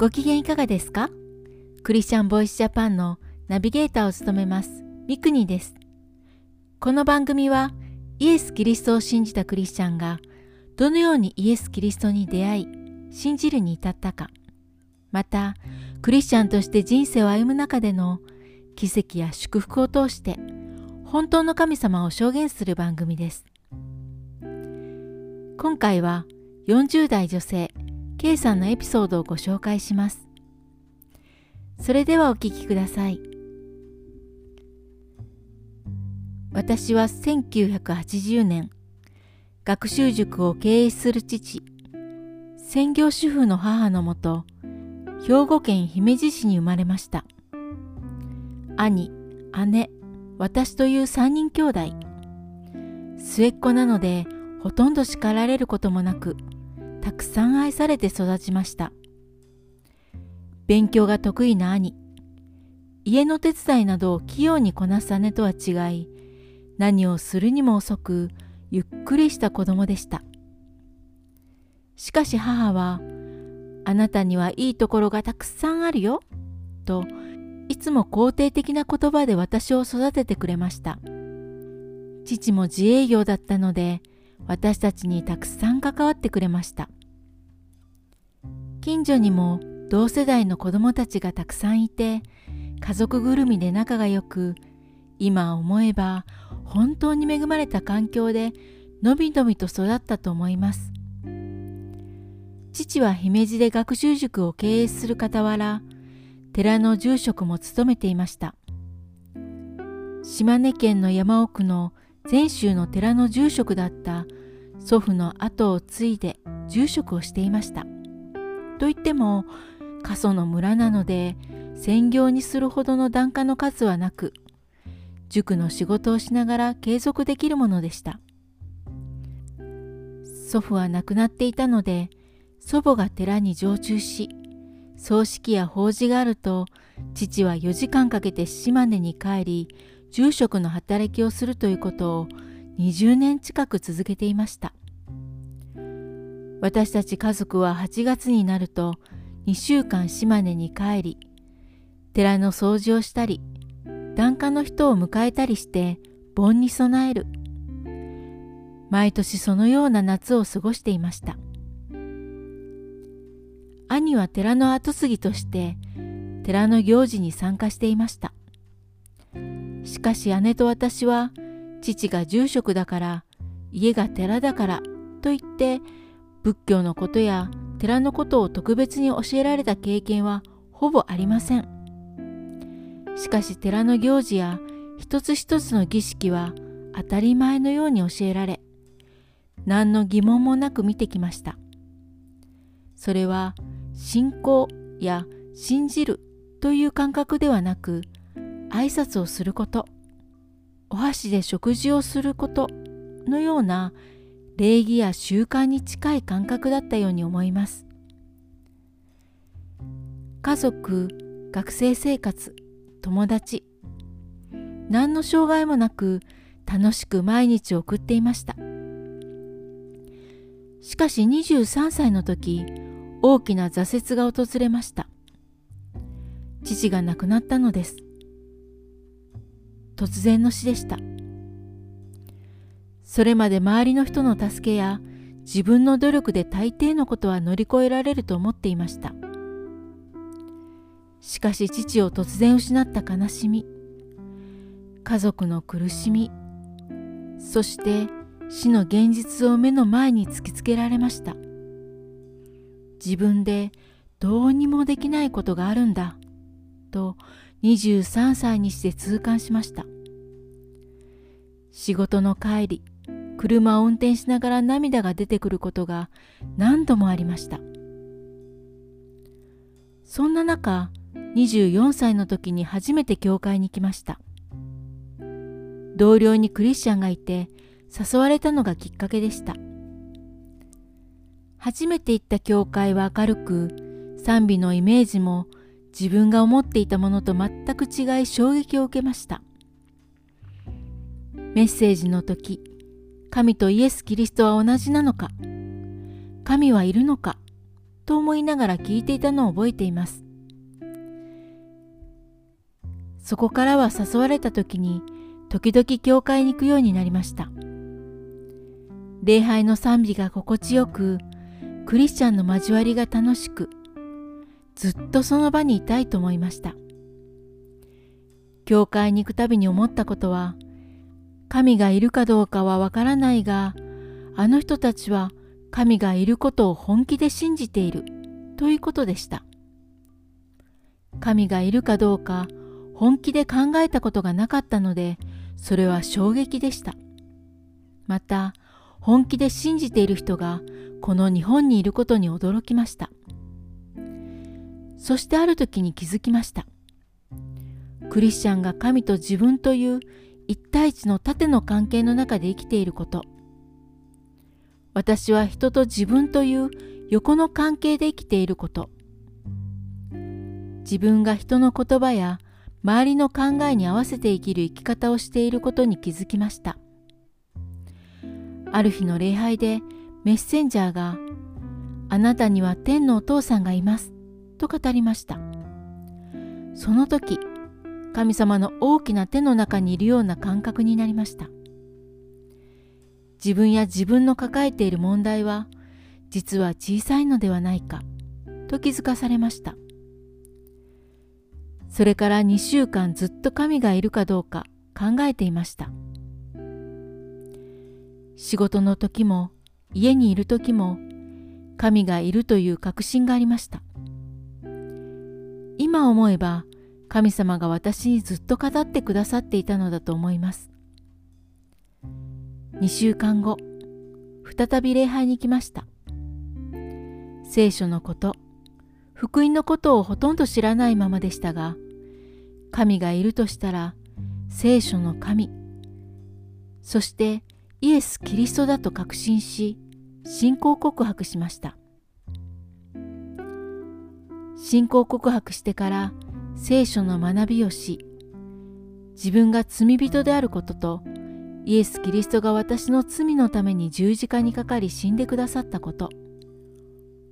ご機嫌いかがですか？クリスチャンボイスジャパンのナビゲーターを務めますミクニです。この番組はイエス・キリストを信じたクリスチャンがどのようにイエス・キリストに出会い信じるに至ったかまたクリスチャンとして人生を歩む中での奇跡や祝福を通して本当の神様を証言する番組です。今回は40代女性 K さんのエピソードをご紹介します。それではお聞きください。私は1980年、学習塾を経営する父、専業主婦の母のもと、兵庫県姫路市に生まれました。兄、姉、私という3人兄弟。末っ子なので、ほとんど叱られることもなく、たくさん愛されて育ちました。勉強が得意な兄、家の手伝いなどを器用にこなす姉とは違い、何をするにも遅く、ゆっくりした子供でした。しかし母は、あなたにはいいところがたくさんあるよ、といつも肯定的な言葉で私を育ててくれました。父も自営業だったので、私たちにたくさん関わってくれました。近所にも同世代の子供たちがたくさんいて、家族ぐるみで仲が良く、今思えば本当に恵まれた環境でのびのびと育ったと思います。父は姫路で学習塾を経営する傍ら、寺の住職も務めていました。島根県の山奥の禅宗の寺の住職だった祖父の後を継いで住職をしていました。といっても過疎の村なので専業にするほどの檀家の数はなく塾の仕事をしながら継続できるものでした。祖父は亡くなっていたので祖母が寺に常駐し葬式や法事があると父は4時間かけて島根に帰り住職の働きをするということを20年近く続けていました私たち家族は8月になると2週間島根に帰り寺の掃除をしたり檀家の人を迎えたりして盆に備える毎年そのような夏を過ごしていました兄は寺の跡継ぎとして寺の行事に参加していました。しかし姉と私は父が住職だから家が寺だからと言って仏教のことや寺のことを特別に教えられた経験はほぼありません。しかし寺の行事や一つ一つの儀式は当たり前のように教えられ何の疑問もなく見てきました。それは信仰や信じるという感覚ではなく挨拶をすることお箸で食事をすることのような礼儀や習慣に近い感覚だったように思います家族学生生活友達何の障害もなく楽しく毎日を送っていましたしかし23歳の時大きな挫折が訪れました。父が亡くなったのです。突然の死でした。それまで周りの人の助けや自分の努力で大抵のことは乗り越えられると思っていました。しかし父を突然失った悲しみ、家族の苦しみ、そして死の現実を目の前に突きつけられました。自分でどうにもできないことがあるんだと23歳にして痛感しました仕事の帰り車を運転しながら涙が出てくることが何度もありました。そんな中24歳の時に初めて教会に来ました。同僚にクリスチャンがいて誘われたのがきっかけでした。初めて行った教会は明るく、賛美のイメージも自分が思っていたものと全く違い衝撃を受けました。メッセージの時、神とイエス・キリストは同じなのか、神はいるのか、と思いながら聞いていたのを覚えています。そこからは誘われた時に時々教会に行くようになりました。礼拝の賛美が心地よく、クリスチャンの交わりが楽しく、ずっとその場にいたいと思いました。教会に行くたびに思ったことは、神がいるかどうかはわからないが、あの人たちは神がいることを本気で信じているということでした。神がいるかどうか本気で考えたことがなかったので、それは衝撃でした。また、本気で信じている人がこの日本にいることに驚きました。そしてある時に気づきました。クリスチャンが神と自分という一対一の縦の関係の中で生きていること。私は人と自分という横の関係で生きていること。自分が人の言葉や周りの考えに合わせて生きる生き方をしていることに気づきました。ある日の礼拝でメッセンジャーがあなたには天のお父さんがいますと語りました。その時神様の大きな手の中にいるような感覚になりました。自分や自分の抱えている問題は実は小さいのではないかと気づかされました。それから2週間ずっと神がいるかどうか考えていました。仕事の時も家にいる時も神がいるという確信がありました。今思えば神様が私にずっと語ってくださっていたのだと思います。2週間後、再び礼拝に来ました。聖書のこと、福音のことをほとんど知らないままでしたが、神がいるとしたら、聖書の神、そしてイエス・キリストだと確信し、信仰告白しました。信仰告白してから聖書の学びをし、自分が罪人であることと、イエス・キリストが私の罪のために十字架にかかり死んでくださったこと、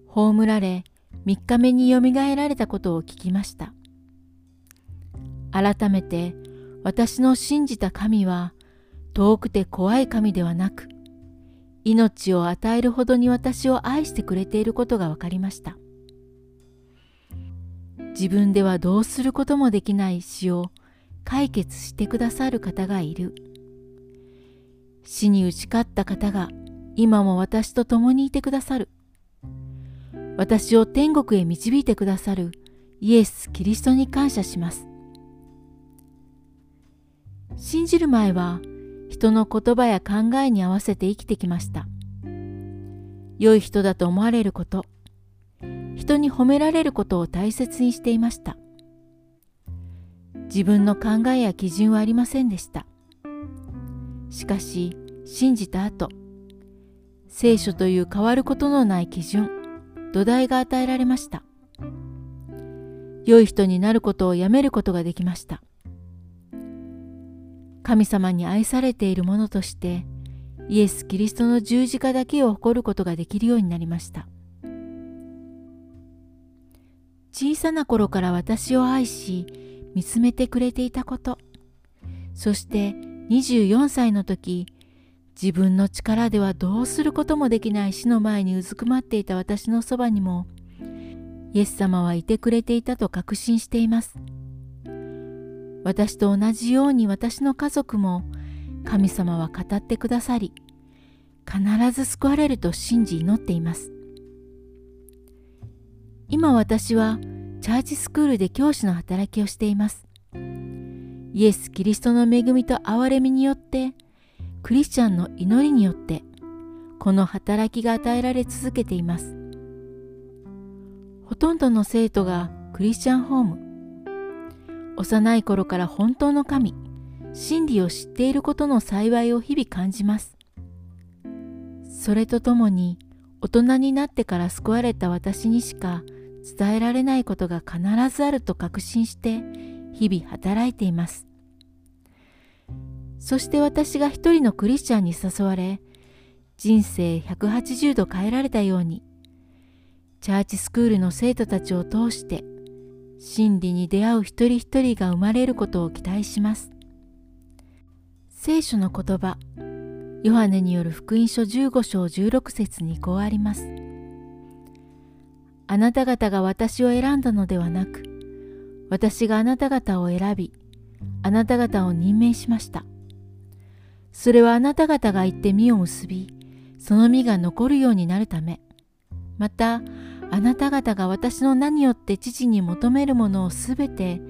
葬られ3日目によみがえられたことを聞きました。改めて私の信じた神は遠くて怖い神ではなく、命を与えるほどに私を愛してくれていることが分かりました。自分ではどうすることもできない死を解決してくださる方がいる。死に打ち勝った方が今も私と共にいてくださる。私を天国へ導いてくださるイエス・キリストに感謝します。信じる前は人の言葉や考えに合わせて生きてきました。良い人だと思われること、人に褒められることを大切にしていました。自分の考えや基準はありませんでした。しかし、信じた後、聖書という変わることのない基準、土台が与えられました。良い人になることをやめることができました。神様に愛されている者としてイエス・キリストの十字架だけを誇ることができるようになりました。小さな頃から私を愛し見つめてくれていたこと。そして24歳の時自分の力ではどうすることもできない死の前にうずくまっていた私のそばにもイエス様はいてくれていたと確信しています。私と同じように私の家族も神様は語ってくださり必ず救われると信じ祈っています。今私はチャーチスクールで教師の働きをしています。イエス・キリストの恵みと憐れみによって、クリスチャンの祈りによって、この働きが与えられ続けています。ほとんどの生徒がクリスチャンホーム。幼い頃から本当の神、真理を知っていることの幸いを日々感じます。それとともに、大人になってから救われた私にしか伝えられないことが必ずあると確信して日々働いています。そして私が一人のクリスチャンに誘われ、人生180度変えられたように、チャーチスクールの生徒たちを通して真理に出会う一人一人が生まれることを期待します。聖書の言葉、ヨハネによる福音書15章16節にこうあります。あなた方が私を選んだのではなく、私があなた方を選び、あなた方を任命しました。それはあなた方が行って実を結び、その実が残るようになるため、また、あなた方が私の名によって父に求めるものをすべて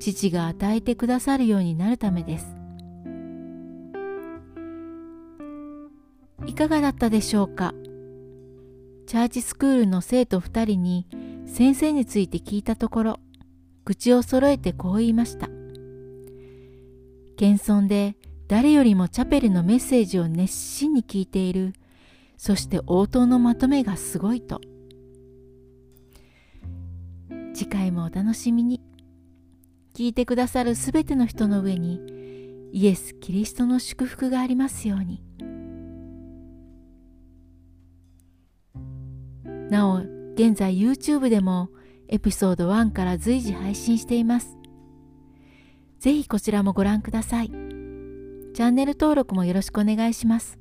父が与えてくださるようになるためです。いかがだったでしょうか？チャーチスクールの生徒2人に先生について聞いたところ、口を揃えてこう言いました。謙遜で誰よりもチャペルのメッセージを熱心に聞いている、そして応答のまとめがすごいと。次回もお楽しみに。聞いてくださるすべての人の上にイエス・キリストの祝福がありますように。なお、現在 YouTube でもエピソード1から随時配信しています。ぜひこちらもご覧ください。チャンネル登録もよろしくお願いします。